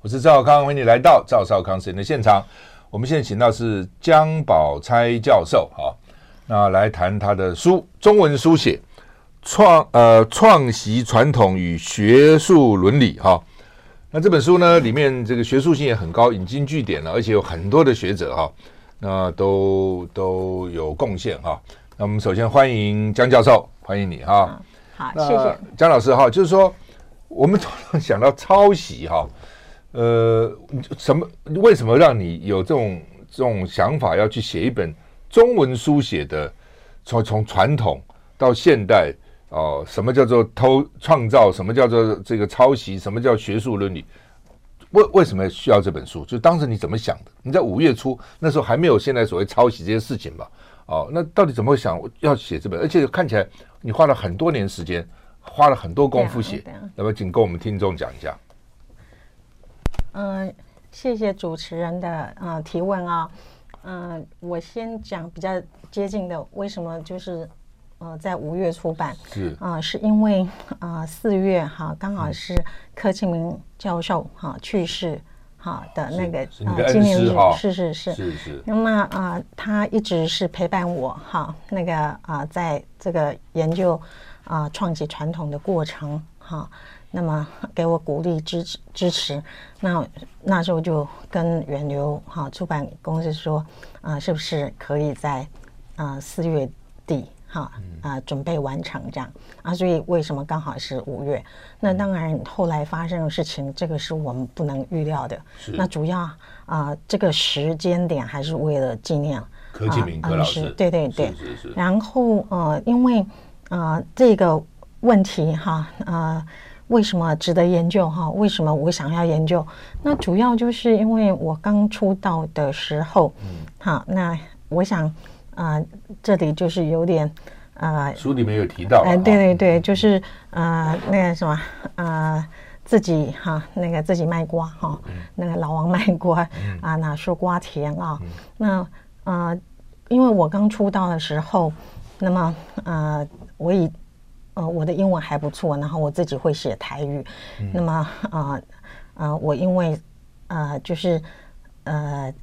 我是赵少康，欢迎你来到赵少康时间的现场。我们现在请到是江宝钗教授，好，那来谈他的书《中文书写创呃创习传统与学术伦理》哈。那这本书呢，里面这个学术性也很高，引经据典了，而且有很多的学者哈，那都都有贡献哈。那我们首先欢迎江教授，欢迎你哈。好，谢谢江老师哈。就是说，我们突然想到抄袭哈。呃，什么？为什么让你有这种这种想法，要去写一本中文书写的？从从传统到现代，哦、呃，什么叫做偷创造？什么叫做这个抄袭？什么叫学术伦理？为为什么需要这本书？就当时你怎么想的？你在五月初那时候还没有现在所谓抄袭这些事情吧？哦、呃，那到底怎么会想要写这本？而且看起来你花了很多年时间，花了很多功夫写，那么请跟我们听众讲一下。嗯，谢谢主持人的呃提问啊，嗯，我先讲比较接近的，为什么就是呃在五月出版。是。啊、呃，是因为啊四、呃、月哈刚好是柯庆明教授哈、呃、去世哈的那个啊纪念日，是是是。是是。那么啊、呃，他一直是陪伴我哈，那个啊、呃，在这个研究啊创习传统的过程哈。那么给我鼓励支持支持，那那时候就跟远流哈出版公司说啊、呃，是不是可以在啊四、呃、月底哈啊、呃、准备完成这样啊？所以为什么刚好是五月？那当然后来发生的事情，这个是我们不能预料的。那主要啊、呃，这个时间点还是为了纪念柯庆铭柯老师。对对对。是是是。然后呃，因为啊、呃、这个问题哈啊。呃为什么值得研究哈？为什么我想要研究？那主要就是因为我刚出道的时候，嗯，好，那我想啊、呃，这里就是有点呃，书里面有提到，哎、呃，对对对，就是呃，那个什么呃，自己哈，那个自己卖瓜哈，那个老王卖瓜啊，那说瓜田啊，那呃，因为我刚出道的时候，那么呃，我以呃，我的英文还不错，然后我自己会写台语。嗯、那么，啊、呃，啊、呃，我因为，呃，就是，呃，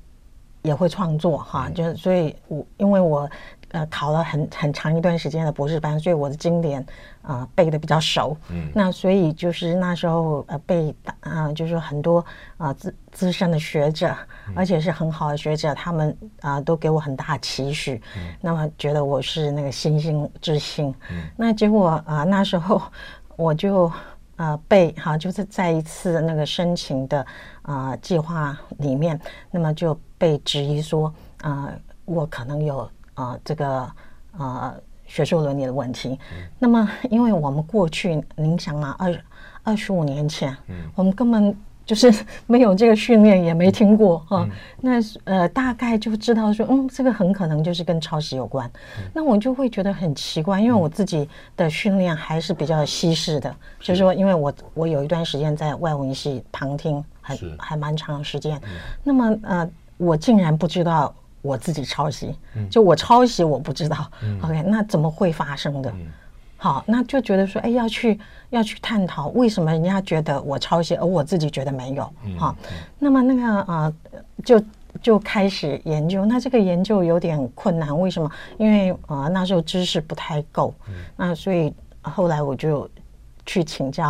也会创作哈，就是所以我因为我。呃，考了很很长一段时间的博士班，所以我的经典啊、呃、背的比较熟。嗯，那所以就是那时候呃被啊、呃，就是很多啊资资深的学者，而且是很好的学者，他们啊、呃、都给我很大期许。嗯，那么觉得我是那个星星之星。嗯，那结果啊、呃、那时候 我就呃被哈，就是在一次那个申请的啊、呃、计划里面，那么就被质疑说啊、呃、我可能有。啊、呃，这个呃学术伦理的问题。嗯、那么，因为我们过去，您想嘛，二二十五年前，嗯，我们根本就是没有这个训练，也没听过哈、嗯。那呃，大概就知道说，嗯，这个很可能就是跟抄袭有关。嗯、那我就会觉得很奇怪，因为我自己的训练还是比较西式的，嗯、就是说，因为我我有一段时间在外文系旁听，还还蛮长时间。嗯、那么呃，我竟然不知道。我自己抄袭，就我抄袭我不知道、嗯、，OK，那怎么会发生的？嗯、好，那就觉得说，哎，要去要去探讨为什么人家觉得我抄袭，而我自己觉得没有，嗯、好，那么那个啊、呃，就就开始研究，那这个研究有点困难，为什么？因为啊、呃、那时候知识不太够，嗯、那所以后来我就去请教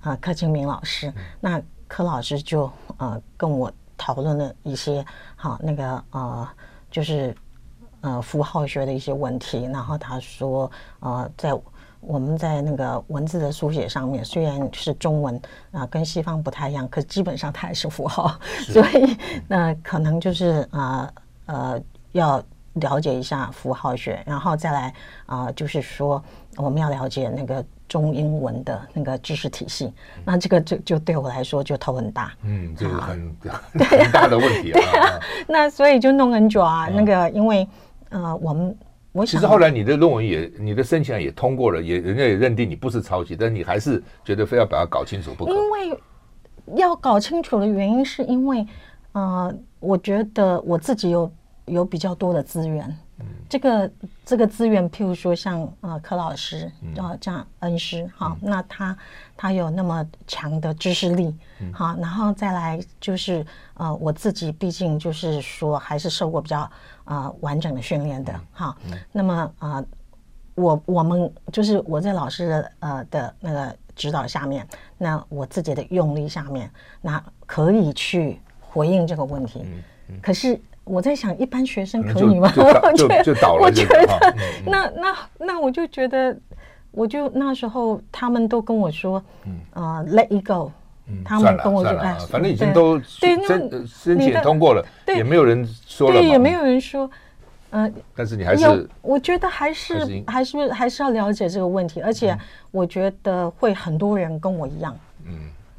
啊、呃、柯清明老师，嗯、那柯老师就呃跟我。讨论了一些好那个呃，就是呃符号学的一些问题。然后他说呃，在我们在那个文字的书写上面，虽然是中文啊、呃，跟西方不太一样，可基本上它也是符号。所以那、呃、可能就是啊呃，呃要了解一下符号学，然后再来啊、呃，就是说我们要了解那个。中英文的那个知识体系，那这个就就对我来说就头很大。嗯，这个很 很大的问题啊。对啊，那所以就弄很久啊。那个因为呃，我们我想，其实后来你的论文也，你的申请也通过了，也人家也认定你不是抄袭，但你还是觉得非要把它搞清楚不可。因为要搞清楚的原因，是因为呃，我觉得我自己有有比较多的资源。这个这个资源，譬如说像呃柯老师啊这样恩师哈，那他他有那么强的知识力，好，然后再来就是呃我自己毕竟就是说还是受过比较呃完整的训练的哈，那么呃我我们就是我在老师的呃的那个指导下面，那我自己的用力下面，那可以去回应这个问题，可是。我在想，一般学生可以吗？就 就倒了。我觉得，那那那我就觉得，我就那时候他们都跟我说，啊，Let it go。他们跟我说，哎，反正已经都申申请通过了，也没有人说了，对，也没有人说，嗯。但是你还是，我觉得还是还是还是要了解这个问题，而且我觉得会很多人跟我一样，嗯。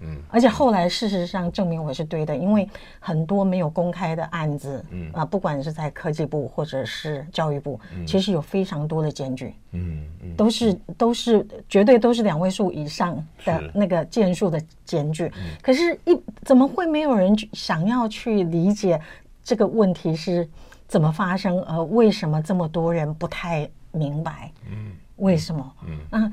嗯，而且后来事实上证明我是对的，因为很多没有公开的案子，嗯啊，不管是在科技部或者是教育部，嗯、其实有非常多的检举，嗯嗯，都是都是绝对都是两位数以上的那个件数的检举。嗯、可是一，一怎么会没有人想要去理解这个问题是怎么发生？而为什么这么多人不太明白？嗯，为什么？嗯啊，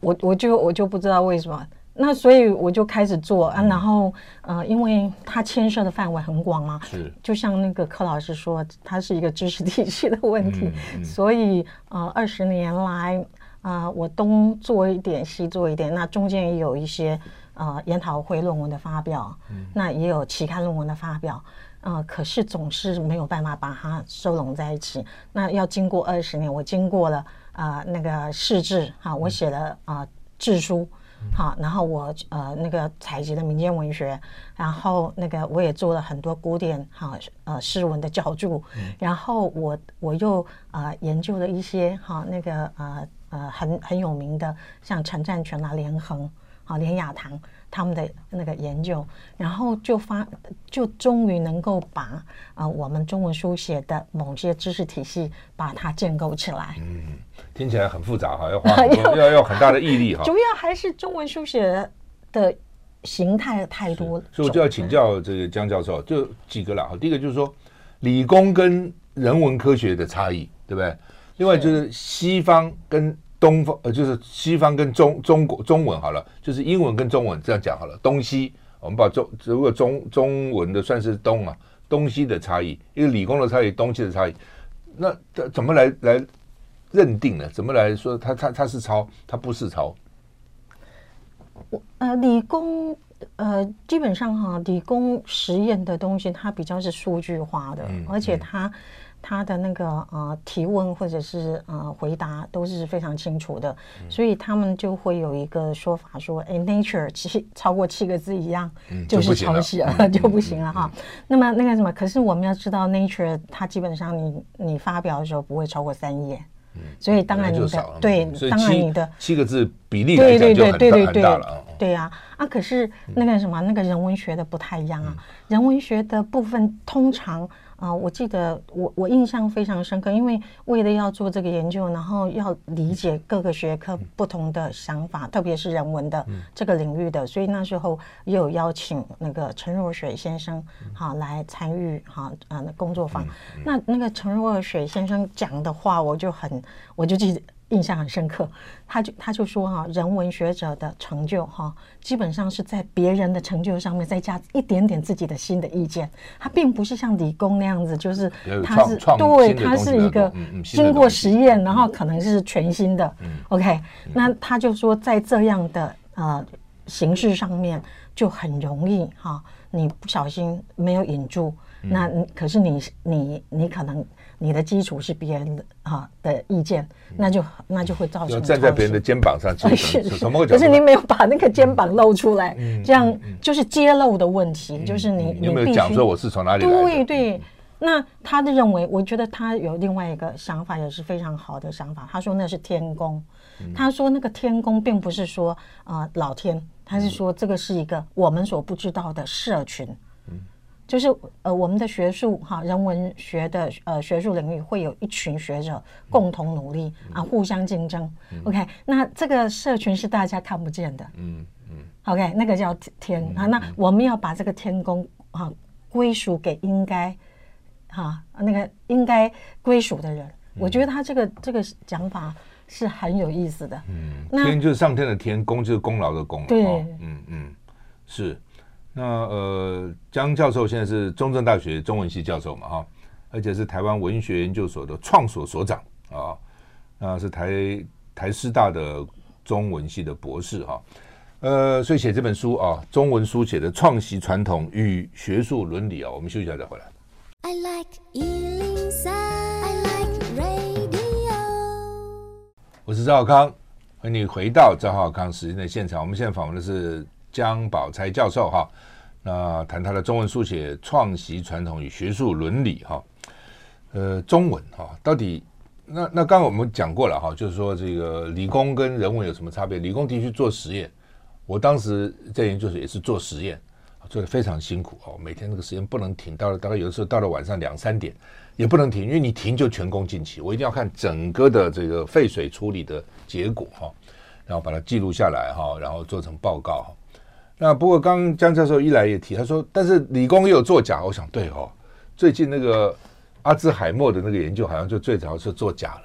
我我就我就不知道为什么。那所以我就开始做啊，然后呃，因为它牵涉的范围很广嘛，是，就像那个柯老师说，它是一个知识体系的问题，所以呃，二十年来啊，我东做一点，西做一点，那中间也有一些呃研讨会论文的发表，那也有期刊论文的发表，呃，可是总是没有办法把它收拢在一起。那要经过二十年，我经过了啊那个试制哈，我写了啊制书。好，然后我呃那个采集的民间文学，然后那个我也做了很多古典哈呃诗文的校注，嗯、然后我我又啊、呃、研究了一些哈那个呃呃很很有名的像陈占全啊连横啊连雅堂他们的那个研究，然后就发就终于能够把啊、呃、我们中文书写的某些知识体系把它建构起来。嗯。听起来很复杂哈，要花 很多要要很大的毅力哈。主要还是中文书写的形态太多了，所以我就要请教这个江教授，就几个了哈。第一个就是说，理工跟人文科学的差异，对不对？另外就是西方跟东方，呃，就是西方跟中中国中文好了，就是英文跟中文这样讲好了。东西，我们把中如果中中文的算是东啊，东西的差异，一个理工的差异，东西的差异，那怎怎么来来？认定呢怎么来说？他他他是抄，他不是抄。我呃，理工呃，基本上哈，理工实验的东西，它比较是数据化的，嗯、而且它它的那个呃提问或者是呃回答都是非常清楚的，嗯、所以他们就会有一个说法说，哎，nature 七超过七个字一样就是抄袭了，就不行了哈。那么那个什么，可是我们要知道，nature 它基本上你你发表的时候不会超过三页。所以当然你的对，当然你的七个字比例来讲就很大很大了啊。对呀，啊，可是那个什么，那个人文学的不太一样啊。人文学的部分通常。啊、呃，我记得我我印象非常深刻，因为为了要做这个研究，然后要理解各个学科不同的想法，嗯、特别是人文的这个领域的，嗯、所以那时候也有邀请那个陈若水先生哈、啊、来参与哈呃工作坊。那那个陈若水先生讲的话，我就很我就记得。印象很深刻，他就他就说哈、啊，人文学者的成就哈、啊，基本上是在别人的成就上面再加一点点自己的新的意见，他并不是像理工那样子，就是他是对，他是一个经过实验，然后可能是全新的。OK，那他就说在这样的呃形式上面就很容易哈、啊，你不小心没有引住，那可是你你你可能。你的基础是别人的啊的意见，那就那就会造成站在别人的肩膀上，是什么？可是你没有把那个肩膀露出来，这样就是揭露的问题。就是你你有没有讲说我是从哪里来的？对对，那他的认为，我觉得他有另外一个想法，也是非常好的想法。他说那是天宫，他说那个天宫并不是说啊老天，他是说这个是一个我们所不知道的社群。就是呃，我们的学术哈，人文学的呃学术领域会有一群学者共同努力啊，互相竞争。OK，那这个社群是大家看不见的。嗯嗯。OK，那个叫天啊，那我们要把这个天宫啊归属给应该哈，那个应该归属的人。我觉得他这个这个讲法是很有意思的。嗯，天就是上天的天，功就是功劳的功。对，嗯嗯，是。那呃，江教授现在是中正大学中文系教授嘛，哈，而且是台湾文学研究所的创所所长啊，那是台台师大的中文系的博士哈。呃，所以写这本书啊，中文书写的创习传统与学术伦理啊，我们休息一下再回来。I like 103, I like radio 我是赵少康，欢迎你回到赵浩康时间的现场。我们现在访问的是江宝钗教授哈，那谈他的中文书写创习传统与学术伦理哈。呃，中文哈，到底那那刚刚我们讲过了哈，就是说这个理工跟人文有什么差别？理工的确做实验，我当时在研究所也是做实验，做的非常辛苦哦，每天那个实验不能停，到了大概有的时候到了晚上两三点。也不能停，因为你停就全功尽弃。我一定要看整个的这个废水处理的结果哈，然后把它记录下来哈，然后做成报告哈。那不过刚江教授一来也提，他说，但是理工也有作假。我想对哦，最近那个阿兹海默的那个研究好像就最早是做假了，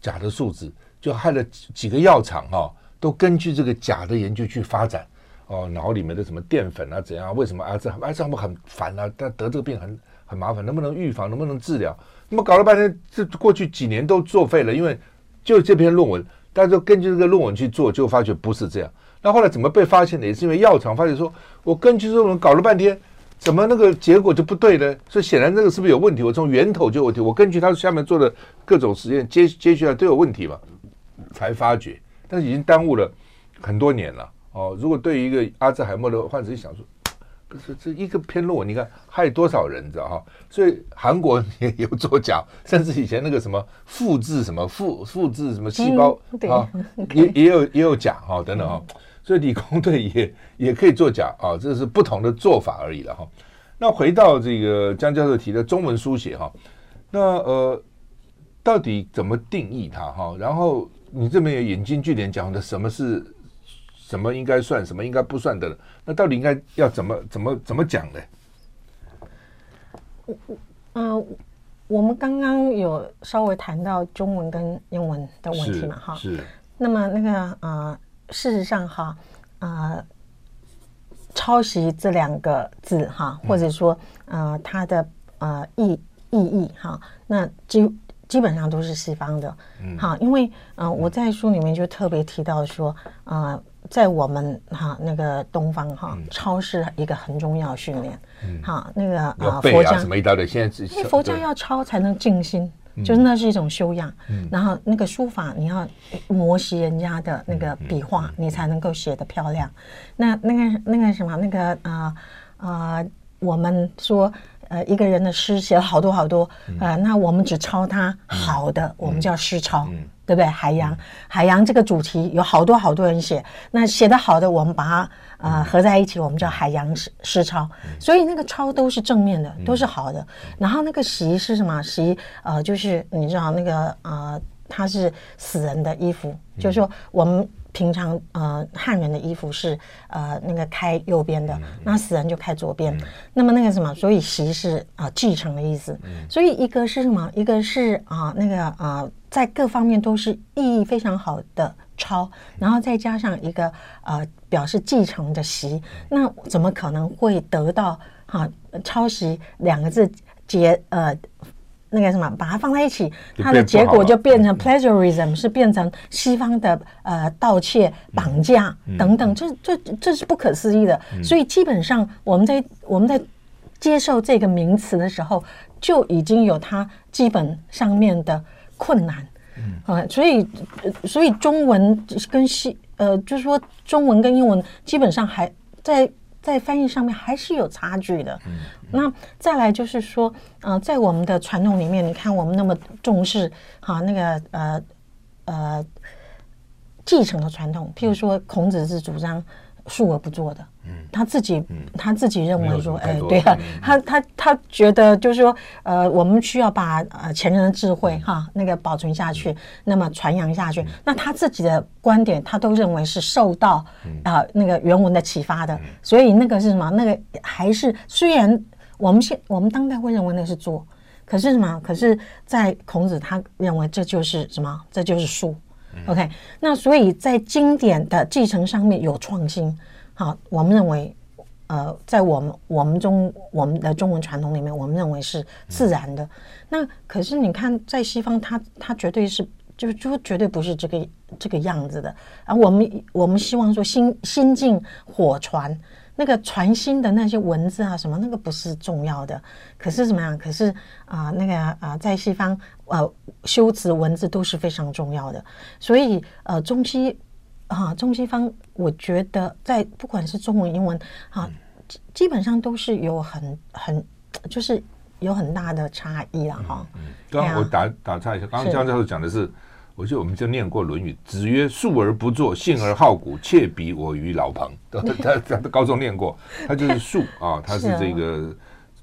假的数字就害了几个药厂哈，都根据这个假的研究去发展哦，脑里面的什么淀粉啊怎样？为什么阿兹阿兹海默很烦啊？但得这个病很。很麻烦，能不能预防？能不能治疗？那么搞了半天，这过去几年都作废了，因为就这篇论文，大家都根据这个论文去做，就发觉不是这样。那后来怎么被发现的？也是因为药厂发现说，我根据这种搞了半天，怎么那个结果就不对呢？所以显然这个是不是有问题？我从源头就有问题。我根据他下面做的各种实验，接接下来都有问题嘛，才发觉。但是已经耽误了很多年了。哦，如果对于一个阿兹海默的患者想说。不是这一个偏弱，你看害多少人，知道哈？所以韩国也有作假，甚至以前那个什么复制什么复复制什么细胞、嗯、啊，也也有也有假哈等等哈。所以理工队也也可以作假啊，这是不同的做法而已了哈。那回到这个江教授提的中文书写哈，那呃到底怎么定义它哈？然后你这边也引经据典讲的什么是？什么应该算，什么应该不算的？那到底应该要怎么怎么怎么讲呢？我呃，我们刚刚有稍微谈到中文跟英文的问题嘛，哈。是。那么那个呃，事实上哈，呃，抄袭这两个字哈，或者说呃，它的呃意意义哈，那基基本上都是西方的。嗯。好，因为呃，我在书里面就特别提到说，呃。在我们哈那个东方哈，抄是一个很重要的训练。嗯，哈那个啊佛家什么一大堆，现在因为佛家要抄才能静心，就是那是一种修养。嗯，然后那个书法你要磨习人家的那个笔画，你才能够写得漂亮。那那个那个什么那个啊啊，我们说呃一个人的诗写了好多好多，呃那我们只抄他好的，我们叫诗抄。对不对？海洋，嗯、海洋这个主题有好多好多人写，那写的好的，我们把它呃合在一起，我们叫海洋诗诗钞。所以那个钞都是正面的，都是好的。然后那个席是什么？席呃，就是你知道那个呃，它是死人的衣服，就是说我们。平常呃汉人的衣服是呃那个开右边的，那死人就开左边。那么那个什么，所以席是啊继承的意思。所以一个是什么？一个是啊那个啊在各方面都是意义非常好的抄，然后再加上一个呃表示继承的习，那怎么可能会得到哈抄袭两个字结呃？那个什么，把它放在一起，它的结果就变成 plagiarism，是变成西方的呃盗窃、绑架等等，这这这是不可思议的。所以基本上我们在我们在接受这个名词的时候，就已经有它基本上面的困难。嗯，所以所以中文跟西呃，就是说中文跟英文基本上还在。在翻译上面还是有差距的。嗯嗯、那再来就是说，呃，在我们的传统里面，你看我们那么重视哈那个呃呃继承的传统，譬如说孔子是主张述而不做的。嗯他自己，他自己认为说，哎，对啊，他他他觉得就是说，呃，我们需要把呃前人的智慧哈那个保存下去，那么传扬下去。那他自己的观点，他都认为是受到啊那个原文的启发的。所以那个是什么？那个还是虽然我们现我们当代会认为那是做，可是什么？可是，在孔子他认为这就是什么？这就是术。嗯、OK，那所以在经典的继承上面有创新。好，我们认为，呃，在我们我们中我们的中文传统里面，我们认为是自然的。嗯、那可是你看，在西方他，他他绝对是就就绝对不是这个这个样子的。啊我们我们希望说新新进火传。那个传心的那些文字啊，什么那个不是重要的，可是怎么样？可是啊、呃，那个啊、呃，在西方呃，修辞文字都是非常重要的。所以呃，中西啊，中西方，我觉得在不管是中文、英文啊，基本上都是有很很就是有很大的差异了哈。嗯，刚刚我打打岔一下，刚刚江教授讲的是。我记得我们就念过《论语》，子曰：“述而不作，信而好古，窃比我于老彭。” 他他高中念过，他就是 述啊，他是这个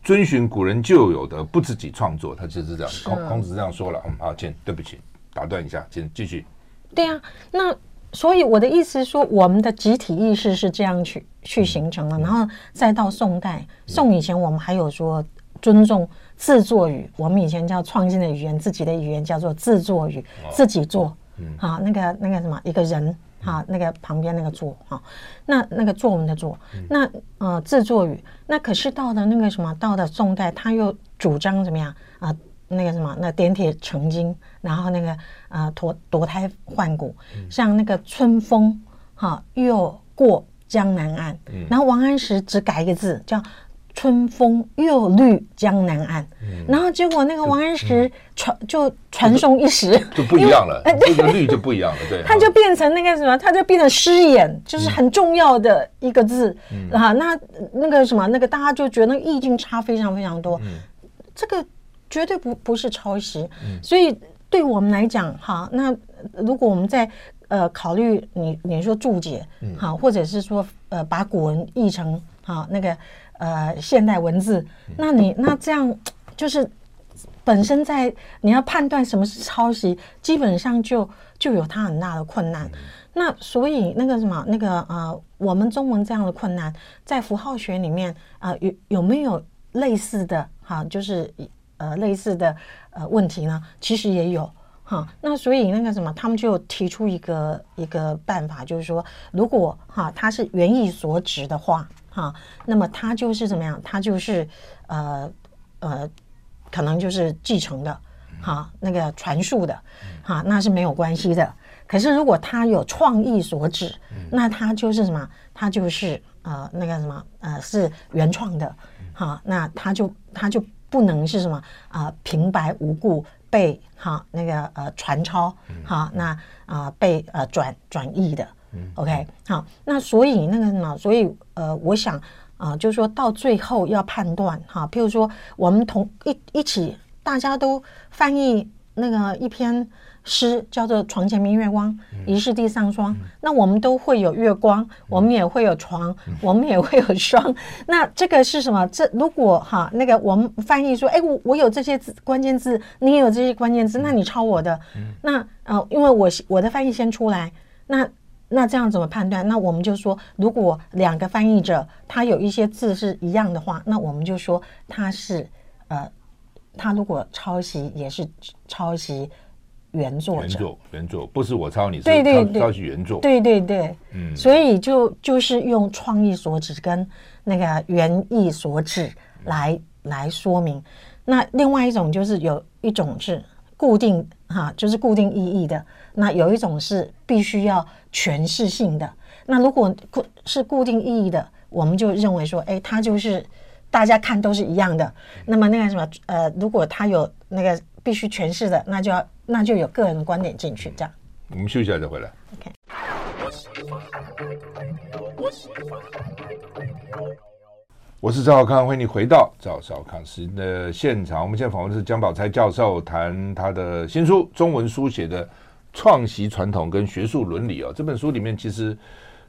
遵循古人旧有的，不自己创作，他就是这样。孔孔子这样说了。嗯，好，请对不起，打断一下，请继续。对啊，那所以我的意思是说，我们的集体意识是这样去去形成的，然后再到宋代，宋以前我们还有说尊重。自作语，我们以前叫创新的语言，自己的语言叫做自作语，自己做。嗯，好，那个那个什么，一个人，好，那个旁边那个做，好，那那个作文的作，那呃自作语，那可是到了那个什么，到了宋代，他又主张怎么样？啊？那个什么，那点铁成金，然后那个呃脱夺胎换骨，像那个春风，哈，又过江南岸，然后王安石只改一个字叫。春风又绿江南岸，嗯、然后结果那个王安石传、嗯、就传颂一时，就不一样了。这 个绿就不一样了，对，它就变成那个什么，它就变成诗眼，就是很重要的一个字、嗯、啊。那那个什么，那个大家就觉得那个意境差非常非常多。嗯、这个绝对不不是抄袭，嗯、所以对我们来讲，哈，那如果我们在呃考虑你你说注解，好，或者是说呃把古文译成好那个。呃，现代文字，那你那这样就是本身在你要判断什么是抄袭，基本上就就有它很大的困难。那所以那个什么那个呃，我们中文这样的困难，在符号学里面啊、呃，有有没有类似的哈？就是呃类似的呃问题呢？其实也有哈。那所以那个什么，他们就提出一个一个办法，就是说，如果哈它是原意所指的话。哈，那么他就是怎么样？他就是呃呃，可能就是继承的，哈，那个传述的，哈，那是没有关系的。可是如果他有创意所指，那他就是什么？他就是呃那个什么呃是原创的，哈，那他就他就不能是什么啊、呃、平白无故被哈那个呃传抄，哈，那啊、呃、被呃转转译的。OK，好，那所以那个什么，所以呃，我想啊、呃，就是说到最后要判断哈，譬如说我们同一一起，大家都翻译那个一篇诗，叫做《床前明月光，疑是地上霜》，那我们都会有月光，我们也会有床，我们也会有霜。那这个是什么？这如果哈那个我们翻译说，哎，我我有这些字关键字，你也有这些关键字，那你抄我的，那呃，因为我我的翻译先出来，那。那这样怎么判断？那我们就说，如果两个翻译者他有一些字是一样的话，那我们就说他是呃，他如果抄袭也是抄袭原作者。原作原作不是我抄你，对对对，抄袭原作。对对对，嗯，所以就就是用创意所指跟那个原意所指来来说明。那另外一种就是有一种是固定哈，就是固定意义的。那有一种是必须要诠释性的。那如果固是固定意义的，我们就认为说，哎，它就是大家看都是一样的。那么那个什么，呃，如果它有那个必须诠释的，那就要那就有个人的观点进去，这样。我们休息一下再回来。OK。我是赵少康，欢迎你回到赵少康时的现场。我们现在访问的是江宝钗教授，谈他的新书《中文书写的》。创习传统跟学术伦理哦，这本书里面其实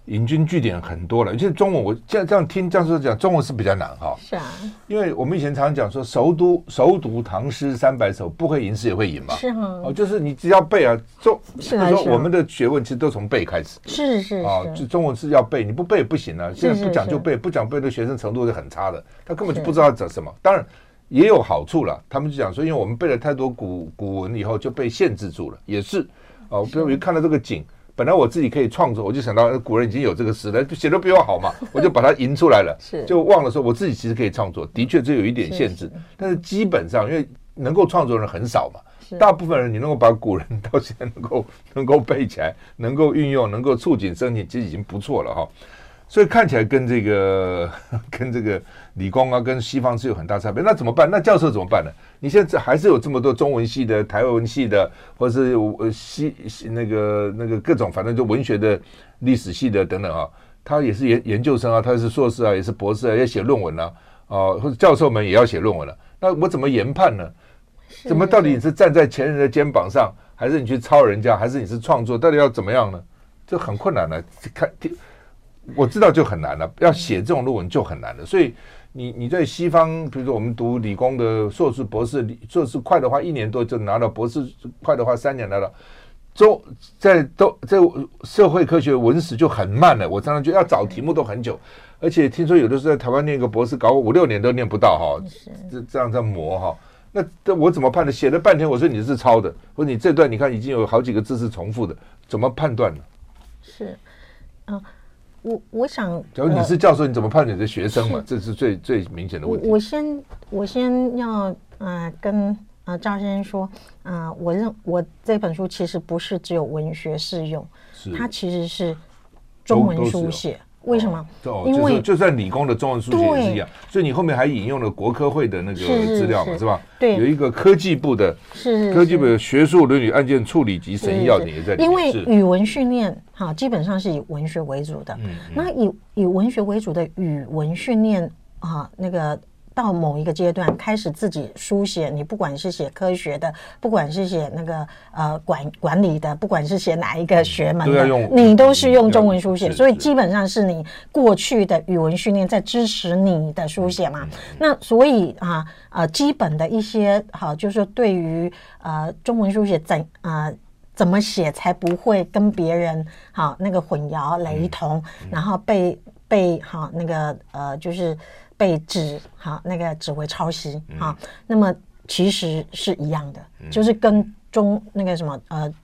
引经据典很多了。而且中文，我这样这样听教授讲，中文是比较难哈。是啊，因为我们以前常常讲说，熟读熟读唐诗三百首，不会吟诗也会吟嘛。是哈。哦，就是你只要背啊，中，是说我们的学问其实都从背开始。是是啊，就中文是要背，你不背不行啊。现在不讲究背，不讲背的学生程度是很差的，他根本就不知道讲什么。当然。也有好处了。他们就讲说，因为我们背了太多古古文以后就被限制住了，也是哦。比如一看到这个景，本来我自己可以创作，我就想到古人已经有这个诗了，写的比我好嘛，我就把它吟出来了，就忘了说我自己其实可以创作。的确，这有一点限制，但是基本上因为能够创作的人很少嘛。大部分人，你能够把古人到现在能够 能够背起来，能够运用，能够触景生情，其实已经不错了哈。所以看起来跟这个 跟这个理工啊，跟西方是有很大差别。那怎么办？那教授怎么办呢？你现在还是有这么多中文系的、台湾文系的，或者是呃西那个那个各种，反正就文学的、历史系的等等啊。他也是研研究生啊，他是硕士啊，也是博士啊，要写论文啊，啊，或者教授们也要写论文了啊。那我怎么研判呢？怎么？到底你是站在前人的肩膀上，还是你去抄人家，还是你是创作？到底要怎么样呢？这很困难的。看，我知道就很难了。要写这种论文就很难了。所以你你在西方，比如说我们读理工的硕士、博士，硕士快的话一年多就拿到，博士快的话三年拿到。中在都在社会科学文史就很慢了。我常常觉得要找题目都很久，而且听说有的时候在台湾念个博士，搞五六年都念不到哈。这这样在磨哈。那这我怎么判断？写了半天，我说你是抄的，或者你这段你看已经有好几个字是重复的，怎么判断呢？是，嗯、呃，我我想，假如你是教授，你怎么判断你的学生嘛？这是最最明显的问题。我先我先要呃跟呃赵先生说，呃，我认我这本书其实不是只有文学适用，是它其实是中文书写。为什么？哦，因为就算理工的中文书写也是一样，所以你后面还引用了国科会的那个资料嘛，是吧？对，有一个科技部的，是科技部的学术伦理案件处理及审议要点也在里面。因为语文训练哈，基本上是以文学为主的。那以以文学为主的语文训练啊，那个。到某一个阶段，开始自己书写，你不管是写科学的，不管是写那个呃管管理的，不管是写哪一个学门的，嗯、你都是用中文书写，所以基本上是你过去的语文训练在支持你的书写嘛。那所以啊呃基本的一些好，就是说对于呃中文书写怎啊、呃、怎么写才不会跟别人好那个混淆雷同，嗯、然后被被好那个呃就是。被指哈那个指为抄袭哈，嗯、那么其实是一样的，嗯、就是跟中那个什么呃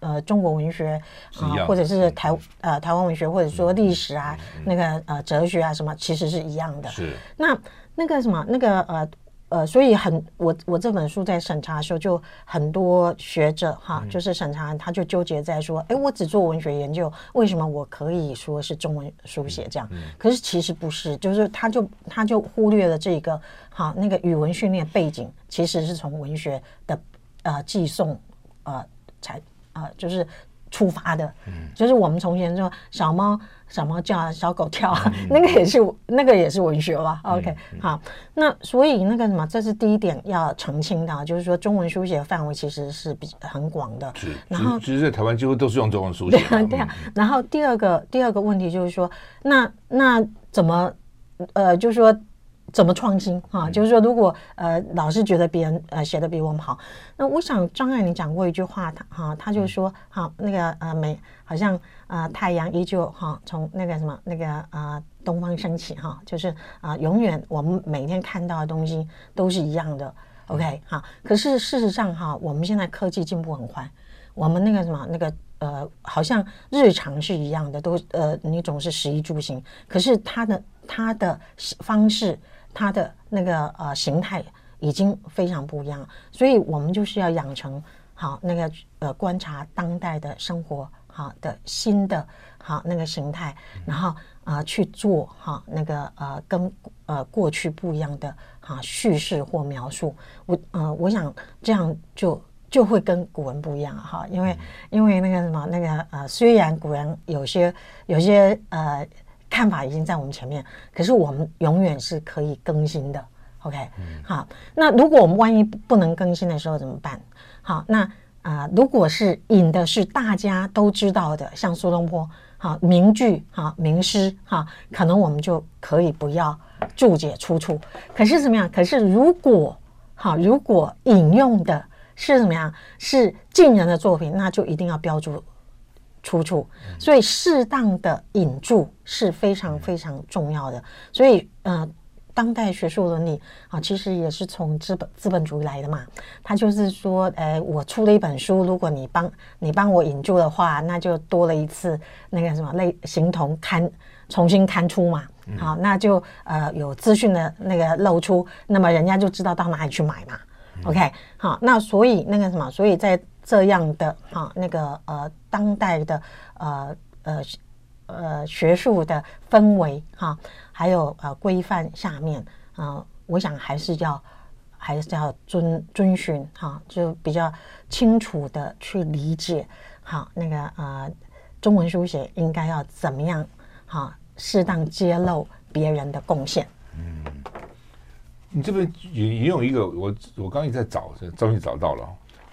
呃中国文学啊，或者是台呃台湾文学，或者说历史啊，嗯、那个呃哲学啊什么，其实是一样的。是那那个什么那个呃。呃，所以很我我这本书在审查的时候，就很多学者哈，就是审查他就纠结在说，哎，我只做文学研究，为什么我可以说是中文书写这样？可是其实不是，就是他就他就忽略了这个哈那个语文训练背景，其实是从文学的呃寄送呃才呃就是。出发的，就是我们从前说小猫小猫叫，小狗跳，那个也是那个也是文学吧？OK，好，那所以那个什么，这是第一点要澄清的，就是说中文书写的范围其实是比很广的。是，然后其实，在台湾几乎都是用中文书写。对啊，然后第二个第二个问题就是说，那那怎么呃，就是说。怎么创新啊？就是说，如果呃老是觉得别人呃写的比我们好，那我想张爱玲讲过一句话，他哈她就说好那个呃美好像呃太阳依旧哈从那个什么那个呃东方升起哈，就是啊、呃、永远我们每天看到的东西都是一样的。OK 好，可是事实上哈，我们现在科技进步很快，我们那个什么那个呃好像日常是一样的，都呃你总是食衣住行，可是他的他的方式。它的那个呃形态已经非常不一样，所以我们就是要养成好那个呃观察当代的生活好的新的好那个形态，然后啊、去做哈那个呃跟呃过去不一样的哈叙事或描述。我呃我想这样就就会跟古文不一样哈，因为因为那个什么那个呃虽然古人有些有些呃。看法已经在我们前面，可是我们永远是可以更新的。OK，嗯，好，那如果我们万一不能更新的时候怎么办？好，那啊、呃，如果是引的是大家都知道的，像苏东坡，好名句，好名诗，哈，可能我们就可以不要注解出处。可是怎么样？可是如果好，如果引用的是怎么样？是近人的作品，那就一定要标注。出处，所以适当的引注是非常非常重要的。所以，呃，当代学术伦理啊，其实也是从资本资本主义来的嘛。他就是说，哎，我出了一本书，如果你帮你帮我引注的话，那就多了一次那个什么类形同刊重新刊出嘛。好，那就呃有资讯的那个露出，那么人家就知道到哪里去买嘛。OK，好，那所以那个什么，所以在这样的哈那个呃当代的呃呃。呃，学术的氛围哈，还有呃规范下面啊、我想还是要还是要遵遵循哈，就比较清楚的去理解哈，那个呃中文书写应该要怎么样哈，适当揭露别人的贡献。嗯，你这边引引用一个，我我刚一直在找，终于找到了，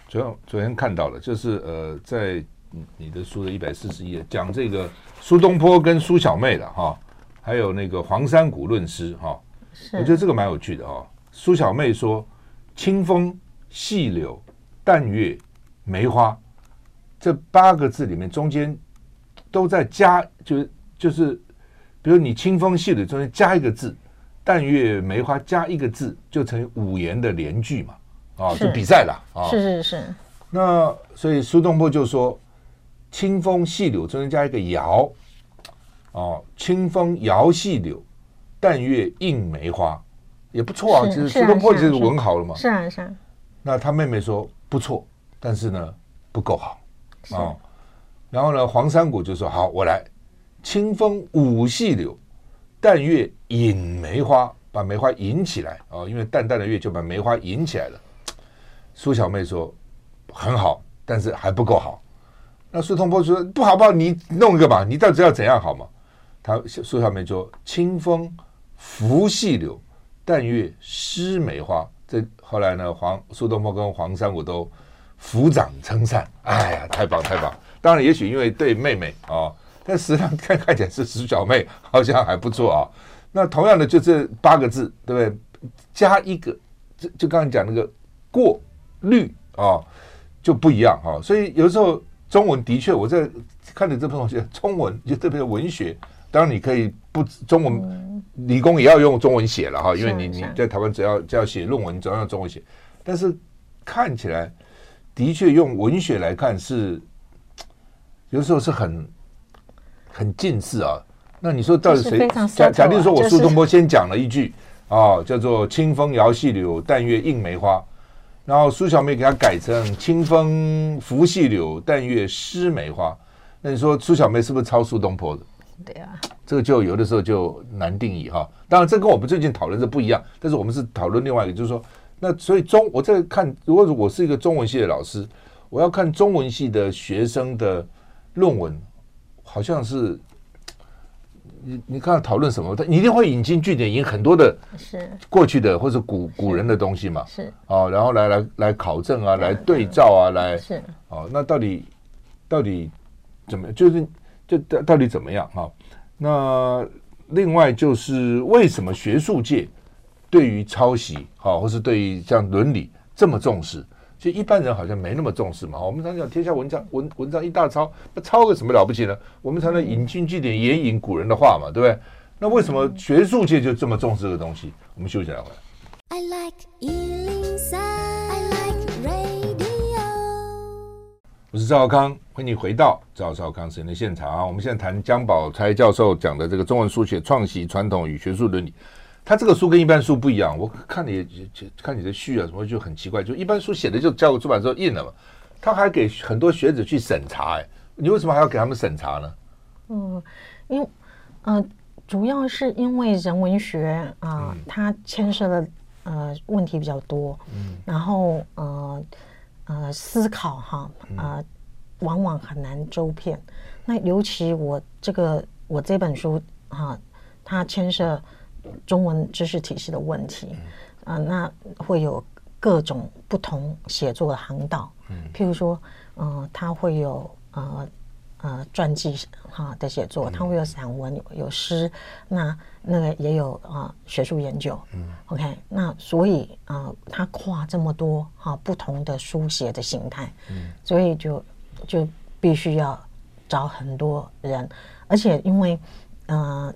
昨天昨天看到了，就是呃在。你的书的一百四十页讲这个苏东坡跟苏小妹的哈，还有那个黄山谷论诗哈，我觉得这个蛮有趣的哦。苏小妹说：“清风、细柳、淡月、梅花，这八个字里面中间都在加，就是就是，比如你清风细柳中间加一个字，淡月梅花加一个字，就成五言的连句嘛，啊，就比赛了啊。是是是。那所以苏东坡就说。清风细柳中间加一个摇，哦，清风摇细柳，淡月映梅花，也不错啊。其实苏东坡就是文豪了嘛。是啊是啊。那他妹妹说不错，但是呢不够好啊。然后呢，黄山谷就说好，我来。清风舞细柳，淡月引梅花，把梅花引起来啊，因为淡淡的月就把梅花引起来了。苏小妹说很好，但是还不够好。那苏东坡说不好不好，你弄一个吧，你到底要怎样好嘛？他书上面说：“清风拂细柳，淡月湿梅花。”这后来呢，黄苏东坡跟黄山谷都抚掌称赞。哎呀，太棒太棒！当然，也许因为对妹妹啊、哦，但实际上看看起来是苏小妹，好像还不错啊。那同样的，就这八个字，对不对？加一个，就就刚才讲那个过滤啊，就不一样哈、所以有时候。中文的确，我在看你这篇东西，中文就特别的文学。当然，你可以不中文，理工也要用中文写了哈，因为你你在台湾只要只要写论文，只要用中文写。但是看起来的确用文学来看是，有时候是很很近似啊。那你说到底谁？假假定说我苏东坡先讲了一句啊，叫做“清风摇细柳，淡月映梅花”。然后苏小妹给他改成“清风拂细柳，淡月湿梅花”。那你说苏小妹是不是抄苏东坡的？对啊，这个就有的时候就难定义哈。当然，这跟我们最近讨论的不一样。但是我们是讨论另外一个，就是说，那所以中我在看，如果我是一个中文系的老师，我要看中文系的学生的论文，好像是。你你看讨论什么？他你一定会引经据典，引很多的，是过去的或者古古人的东西嘛？是哦，然后来来来考证啊，来对照啊，来是哦，那到底到底怎么就是就到到底怎么样哈？那另外就是为什么学术界对于抄袭哈，或是对于像伦理这么重视？其实一般人好像没那么重视嘛。我们常讲天下文章文文章一大抄，那抄个什么了不起呢？我们常常引经据典，援引古人的话嘛，对不对？那为什么学术界就这么重视这个东西？我们休息两会。I like 103，I like radio。我是赵少康，欢迎你回到赵少康时间的现场。我们现在谈江宝钗教授讲的这个中文书写创习传统与学术伦理。他这个书跟一般书不一样，我看你看你的序啊什么就很奇怪，就一般书写的就交给出版社印了嘛，他还给很多学者去审查，哎，你为什么还要给他们审查呢？嗯，因为呃，主要是因为人文学啊、呃，它牵涉的呃问题比较多，嗯，然后呃呃思考哈呃往往很难周遍，那尤其我这个我这本书哈、呃，它牵涉。中文知识体系的问题，啊，那会有各种不同写作的航道，譬如说，嗯，他会有呃呃传记哈的写作，他会有散文，有有诗，那那个也有啊学术研究，嗯，OK，那所以啊，他跨这么多哈不同的书写的形态，嗯，所以就就必须要找很多人，而且因为嗯。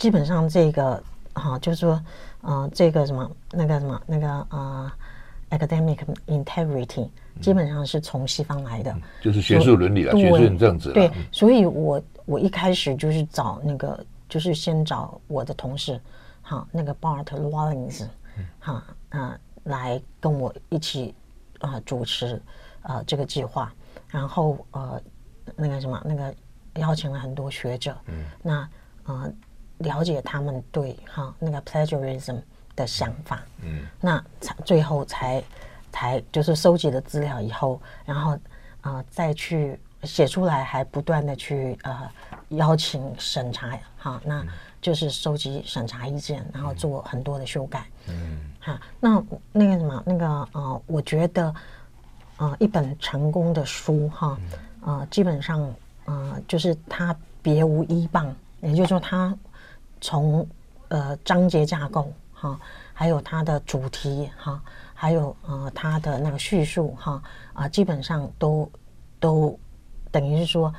基本上这个哈，就是说，呃，这个什么那个什么那个呃，academic integrity 基本上是从西方来的，嗯、就是学术伦理了，学术政治。对，所以我我一开始就是找那个，就是先找我的同事，哈，那个 Bart Rawlings，哈，呃，来跟我一起啊、呃、主持呃这个计划，然后呃那个什么那个邀请了很多学者，嗯，那呃。了解他们对哈那个 plagiarism 的想法，嗯，那才最后才才就是收集了资料以后，然后啊、呃、再去写出来，还不断的去呃邀请审查哈，那就是收集审查意见，然后做很多的修改，嗯，哈，那那个什么那个呃，我觉得呃一本成功的书哈，呃基本上呃就是它别无依傍，也就是说它。从呃章节架构哈，还有它的主题哈，还有呃它的那个叙述哈啊，基本上都都等于是说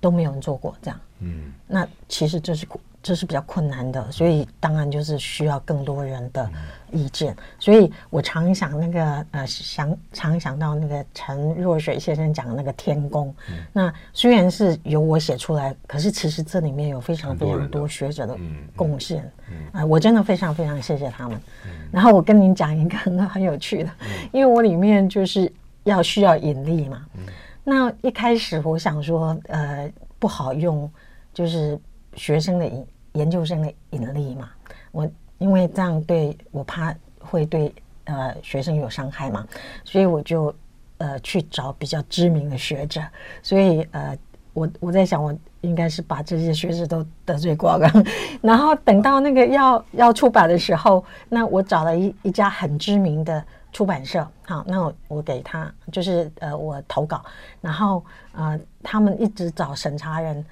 都没有人做过这样。嗯，那其实这是。这是比较困难的，所以当然就是需要更多人的意见。嗯、所以我常想那个呃，想常想到那个陈若水先生讲的那个天宫。嗯、那虽然是由我写出来，可是其实这里面有非常非常多学者的贡献。啊、呃，我真的非常非常谢谢他们。嗯、然后我跟您讲一个很很有趣的，嗯、因为我里面就是要需要引力嘛。嗯、那一开始我想说，呃，不好用，就是学生的引。研究生的引力嘛，我因为这样对我怕会对呃学生有伤害嘛，所以我就呃去找比较知名的学者，所以呃我我在想我应该是把这些学者都得罪光了，然后等到那个要要出版的时候，那我找了一一家很知名的出版社，好，那我我给他就是呃我投稿，然后呃他们一直找审查人。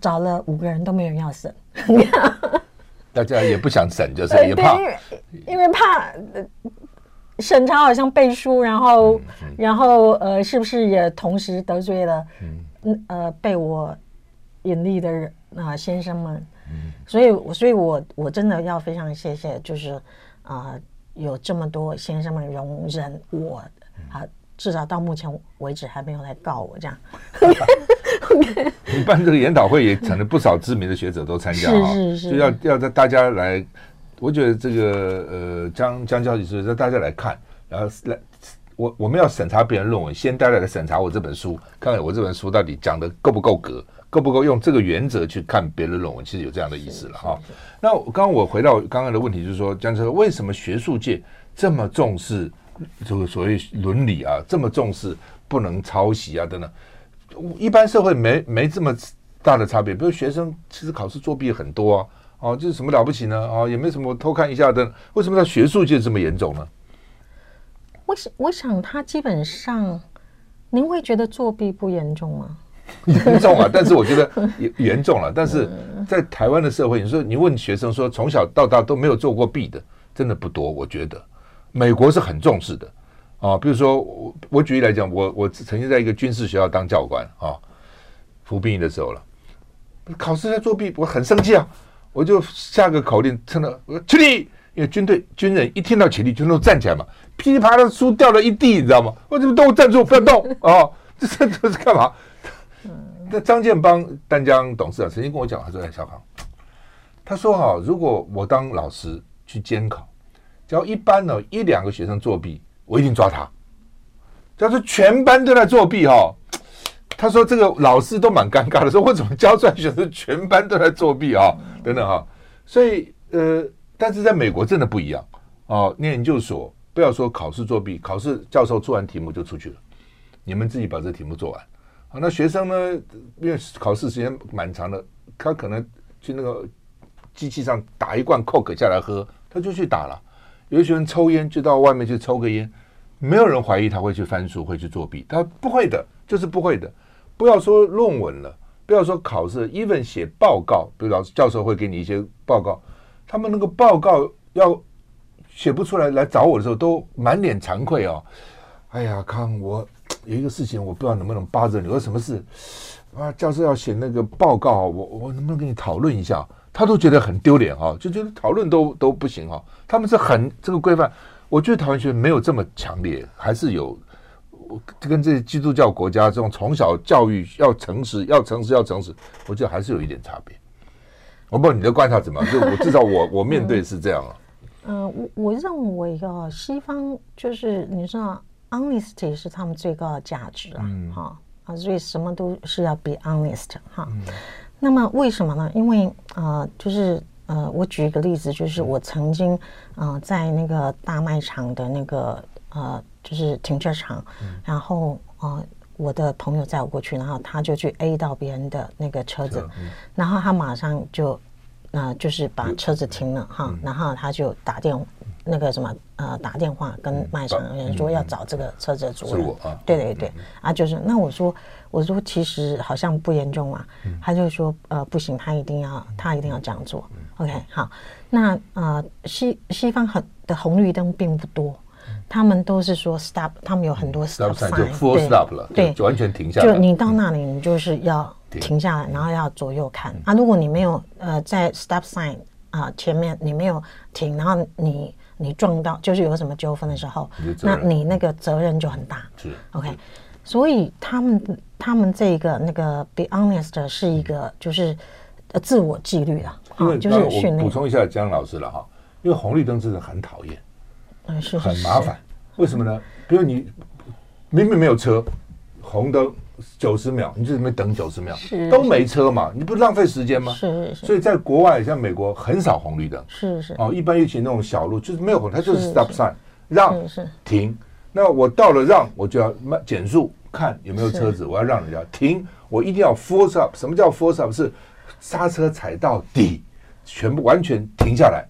找了五个人都没有人要审，大家也不想审，就是也怕，因为因为怕审查好像背书，然后、嗯嗯、然后呃，是不是也同时得罪了嗯呃被我引力的人啊、呃、先生们？嗯，所以所以我我真的要非常谢谢，就是啊、呃、有这么多先生们容忍我啊。至少到目前为止还没有来告我这样。你办这个研讨会也请了不少知名的学者都参加哈，是是是，就要要在大家来，我觉得这个呃江江教授说让大家来看，然后来我我们要审查别人论文，先带来来审查我这本书，看看我这本书到底讲的够不够格，够不够用这个原则去看别人论文，其实有这样的意思了哈。那刚刚我回到刚刚的问题，就是说江教授为什么学术界这么重视？这个所谓伦理啊，这么重视不能抄袭啊等等，一般社会没没这么大的差别。比如学生其实考试作弊很多啊，哦，这是什么了不起呢？哦，也没什么偷看一下的，为什么在学术界这么严重呢？我想，我想他基本上，您会觉得作弊不严重吗？严重啊，但是我觉得 严严重了。但是在台湾的社会，你说你问学生说从小到大都没有做过弊的，真的不多，我觉得。美国是很重视的，啊，比如说我我举例来讲，我我曾经在一个军事学校当教官啊，服兵役的时候了，考试在作弊，我很生气啊，我就下个口令，称了我起立，因为军队军人一听到起立，就都站起来嘛，噼里啪啦书掉了一地，你知道吗？我怎么都站住，不要动啊！这这这是干嘛？那张建邦丹江董事长曾经跟我讲，他说：“哎，小康，他说哈，如果我当老师去监考。”只要一般呢，一两个学生作弊，我一定抓他。假如全班都在作弊哈、哦，他说这个老师都蛮尴尬的，说我怎么教出来学生全班都在作弊啊？等等哈。所以呃，但是在美国真的不一样哦。念研究所不要说考试作弊，考试教授做完题目就出去了，你们自己把这题目做完。好，那学生呢，因为考试时间蛮长的，他可能去那个机器上打一罐 Coke 下来喝，他就去打了。有些人抽烟就到外面去抽个烟，没有人怀疑他会去翻书会去作弊，他不会的，就是不会的。不要说论文了，不要说考试，even 写报告，比如老师教授会给你一些报告，他们那个报告要写不出来来找我的时候，都满脸惭愧哦。哎呀，康，我有一个事情，我不知道能不能巴着你。我说什么事？啊，教授要写那个报告，我我能不能跟你讨论一下？他都觉得很丢脸哈，就觉得讨论都都不行哈。他们是很这个规范，我觉得台湾学没有这么强烈，还是有跟这些基督教国家这种从小教育要诚实、要诚实、要诚实，我觉得还是有一点差别。我不知道你的观察怎么样？就我至少我 我面对是这样啊。嗯，我我认为啊，西方就是你知道，honesty 是他们最高的价值啊，哈啊，所以什么都是要 be honest 哈。那么为什么呢？因为呃，就是呃，我举一个例子，就是我曾经呃在那个大卖场的那个呃，就是停车场，然后呃。我的朋友载我过去，然后他就去 A 到别人的那个车子，然后他马上就，呃，就是把车子停了哈，然后他就打电那个什么呃打电话跟卖场的人说要找这个车子的主人，对对对，啊就是那我说我说其实好像不严重啊，他就说呃不行，他一定要他一定要这样做，OK 好，那呃西西方很的红绿灯并不多。他们都是说 stop，他们有很多 stop sign，就 full stop 了，对，就完全停下来。就你到那里，你就是要停。下来，然后要左右看。啊。如果你没有呃在 stop sign 啊前面你没有停，然后你你撞到，就是有什么纠纷的时候，那你那个责任就很大。是 OK，所以他们他们这个那个 be honest 是一个就是呃自我纪律了，因为就是训练。补充一下江老师了哈，因为红绿灯真的很讨厌。嗯，是很麻烦，为什么呢？比如你明明没有车，红灯九十秒，你就这么等九十秒，都没车嘛，你不浪费时间吗？是是是。所以在国外，像美国很少红绿灯，是是。哦，一般尤其那种小路就是没有红，它就是 stop sign，让停。那我到了让，我就要慢减速，看有没有车子，我要让人家停，我一定要 force up。什么叫 force up？是刹车踩到底，全部完全停下来，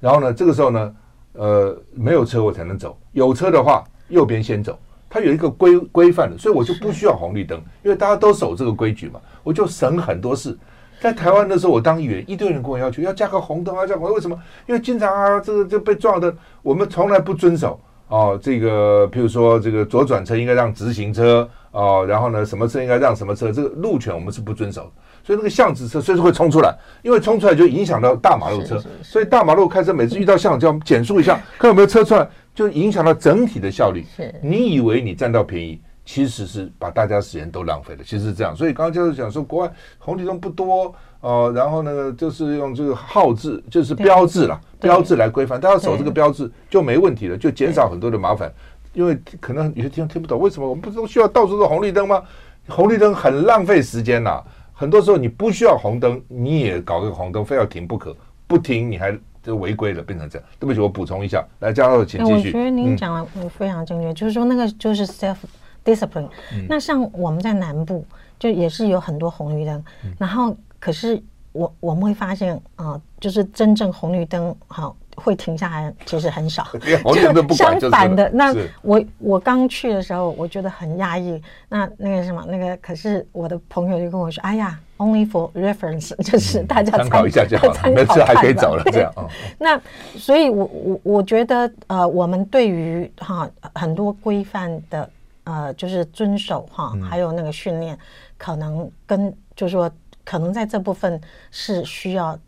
然后呢，这个时候呢。呃，没有车我才能走，有车的话右边先走，它有一个规规范的，所以我就不需要红绿灯，因为大家都守这个规矩嘛，我就省很多事。在台湾的时候，我当议员，一堆人跟我要求要加个红灯啊，加红灯，为什么？因为经常啊，这个就被撞的，我们从来不遵守哦。这个，譬如说这个左转车应该让直行车哦，然后呢，什么车应该让什么车，这个路权我们是不遵守的。所以那个巷子车随时会冲出来，因为冲出来就影响到大马路车，所以大马路开车每次遇到巷子就要减速一下，看有没有车出来，就影响到整体的效率。你以为你占到便宜，其实是把大家时间都浪费了。其实是这样，所以刚刚教授讲说，国外红绿灯不多呃，然后呢，就是用这个号志，就是标志了，标志来规范，大家守这个标志就没问题了，就减少很多的麻烦。因为可能有些地方听不懂，为什么我们不都需要到处都红绿灯吗？红绿灯很浪费时间呐。很多时候你不需要红灯，你也搞个红灯，非要停不可，不停你还就违规了，变成这样。对不起，我补充一下，来，江老师请继续。我觉得您讲的非常正确，嗯、就是说那个就是 self discipline。嗯、那像我们在南部，就也是有很多红绿灯，嗯、然后可是我我们会发现啊、呃，就是真正红绿灯好。会停下来，其实很少。相反的，那我我刚去的时候，我觉得很压抑。那那个什么，那个可是我的朋友就跟我说：“哎呀，only for reference，就是大家参考一下就好了，没事还可以走了。”这样。那所以，我我我觉得，呃，我们对于哈很多规范的呃，就是遵守哈，还有那个训练，可能跟就是说，可能在这部分是需要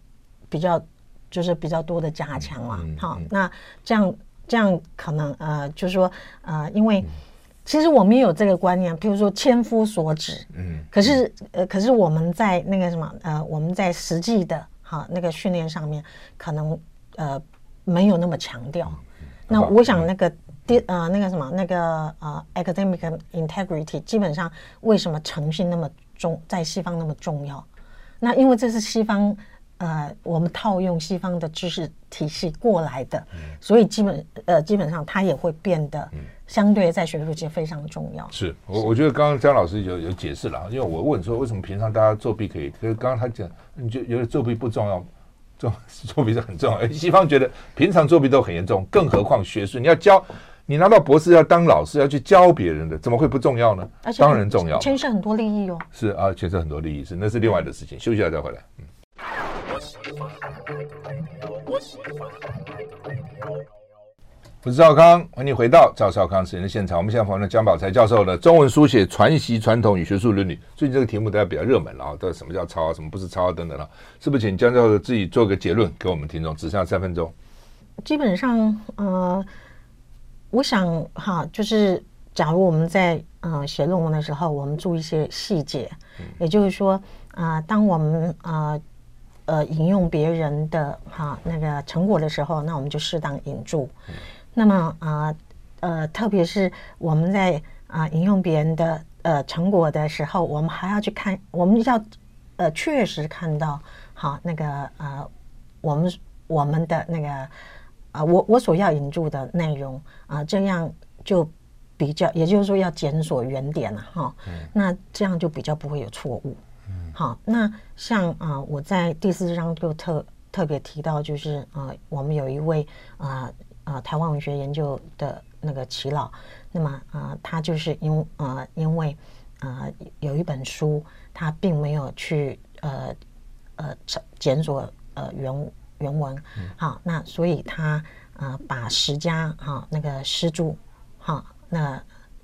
比较。就是比较多的加强了，好，那这样这样可能呃，就是说呃，因为其实我们也有这个观念，譬如说千夫所指，嗯，可是呃，可是我们在那个什么呃，我们在实际的哈那个训练上面，可能呃没有那么强调。那我想那个第呃那个什么那个呃 academic integrity，基本上为什么诚信那么重，在西方那么重要？那因为这是西方。呃，我们套用西方的知识体系过来的，嗯、所以基本呃基本上它也会变得相对在学术界非常重要。是我我觉得刚刚江老师有有解释了，因为我问说为什么平常大家作弊可以，可是刚刚他讲你就觉得作弊不重要，作作弊是很重要。西方觉得平常作弊都很严重，更何况学术，你要教你拿到博士要当老师要去教别人的，怎么会不重要呢？当然重要，牵涉很多利益哦。是啊，牵涉很多利益是，那是另外的事情。休息一下再回来。嗯。我是赵康，欢迎回到赵少康时间的现场。我们现在访问江宝才教授的中文书写传习传统与学术伦理。最近这个题目大家比较热门了啊，到底什么叫抄啊，什么不是抄啊等等了，是不是？请江教授自己做个结论给我们听众，只剩下三分钟。基本上，呃，我想哈，就是假如我们在呃写论文的时候，我们注意一些细节，嗯、也就是说啊、呃，当我们啊。呃呃，引用别人的哈那个成果的时候，那我们就适当引注。嗯、那么啊呃，呃，特别是我们在啊、呃、引用别人的呃成果的时候，我们还要去看，我们要呃确实看到好那个呃我们我们的那个啊、呃、我我所要引注的内容啊、呃，这样就比较，也就是说要检索原点了哈。嗯、那这样就比较不会有错误。好，那像啊、呃，我在第四章就特特别提到，就是啊、呃，我们有一位啊啊、台湾文学研究的那个齐老，那么啊、呃，他就是因啊、呃、因为啊、呃、有一本书，他并没有去呃呃检索呃原原文，好，那所以他啊、呃、把十家哈那个诗注哈那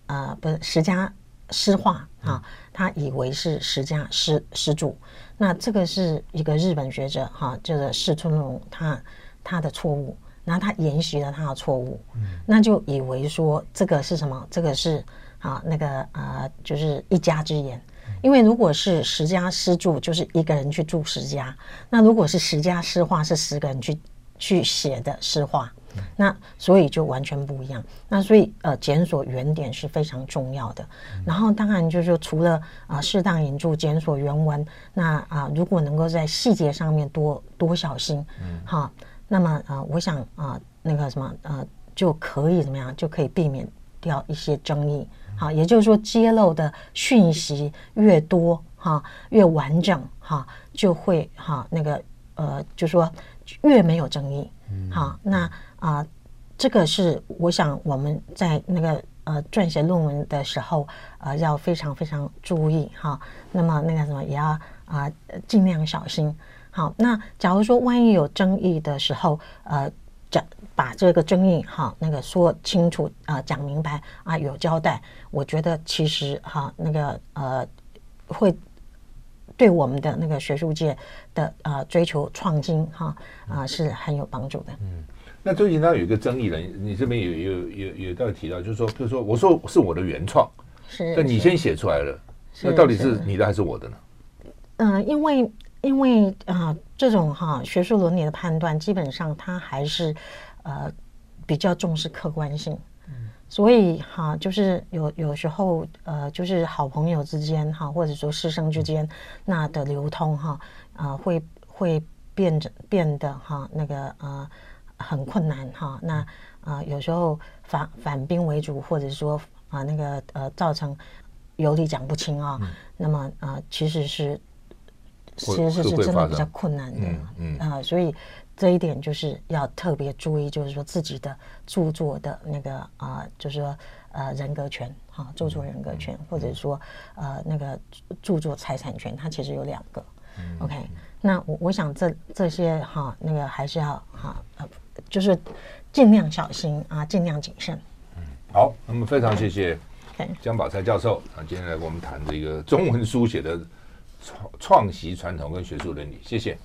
呃不是十家。诗画啊，他以为是十家诗诗著，那这个是一个日本学者哈，这个市村隆他他的错误，然后他沿袭了他的错误，嗯、那就以为说这个是什么？这个是啊那个呃就是一家之言，因为如果是十家诗著，就是一个人去著十家，那如果是十家诗画，是十个人去去写的诗画。那所以就完全不一样。那所以呃，检索原点是非常重要的。然后当然就是，除了啊适当引注、检索原文，那啊如果能够在细节上面多多小心，嗯，好，那么啊，我想啊那个什么呃就可以怎么样，就可以避免掉一些争议。好，也就是说，揭露的讯息越多哈，越完整哈，就会哈那个呃，就说越没有争议。好，那。啊、这个是我想我们在那个呃撰写论文的时候，呃要非常非常注意哈。那么那个什么也要啊、呃、尽量小心。好，那假如说万一有争议的时候，呃讲把这个争议哈那个说清楚啊、呃、讲明白啊、有交代，我觉得其实哈那个呃会对我们的那个学术界的呃追求创新哈啊、是很有帮助的。嗯。那最近呢有一个争议呢，你这边有有有有到提到，就是说，比如说我说是我的原创，是，但你先写出来了，那到底是你的还是我的呢？嗯、呃，因为因为啊、呃，这种哈学术伦理的判断，基本上它还是呃比较重视客观性，嗯，所以哈，就是有有时候呃，就是好朋友之间哈，或者说师生之间那的流通哈，啊、呃，会会变着变得哈那个呃。很困难哈，那啊、呃、有时候反反兵为主，或者说啊、呃、那个呃造成有理讲不清啊，嗯、那么啊、呃、其实是其实是是真的比较困难的，嗯啊、呃，所以这一点就是要特别注意，就是说自己的著作的那个啊、呃，就是说呃人格权哈，著作人格权，嗯、或者说呃那个著作财产权，它其实有两个、嗯、，OK，那我我想这这些哈那个还是要哈呃。就是尽量小心啊，尽量谨慎。嗯，好，那么非常谢谢江宝才教授啊，今天来跟我们谈这个中文书写的创创习传统跟学术伦理，谢谢。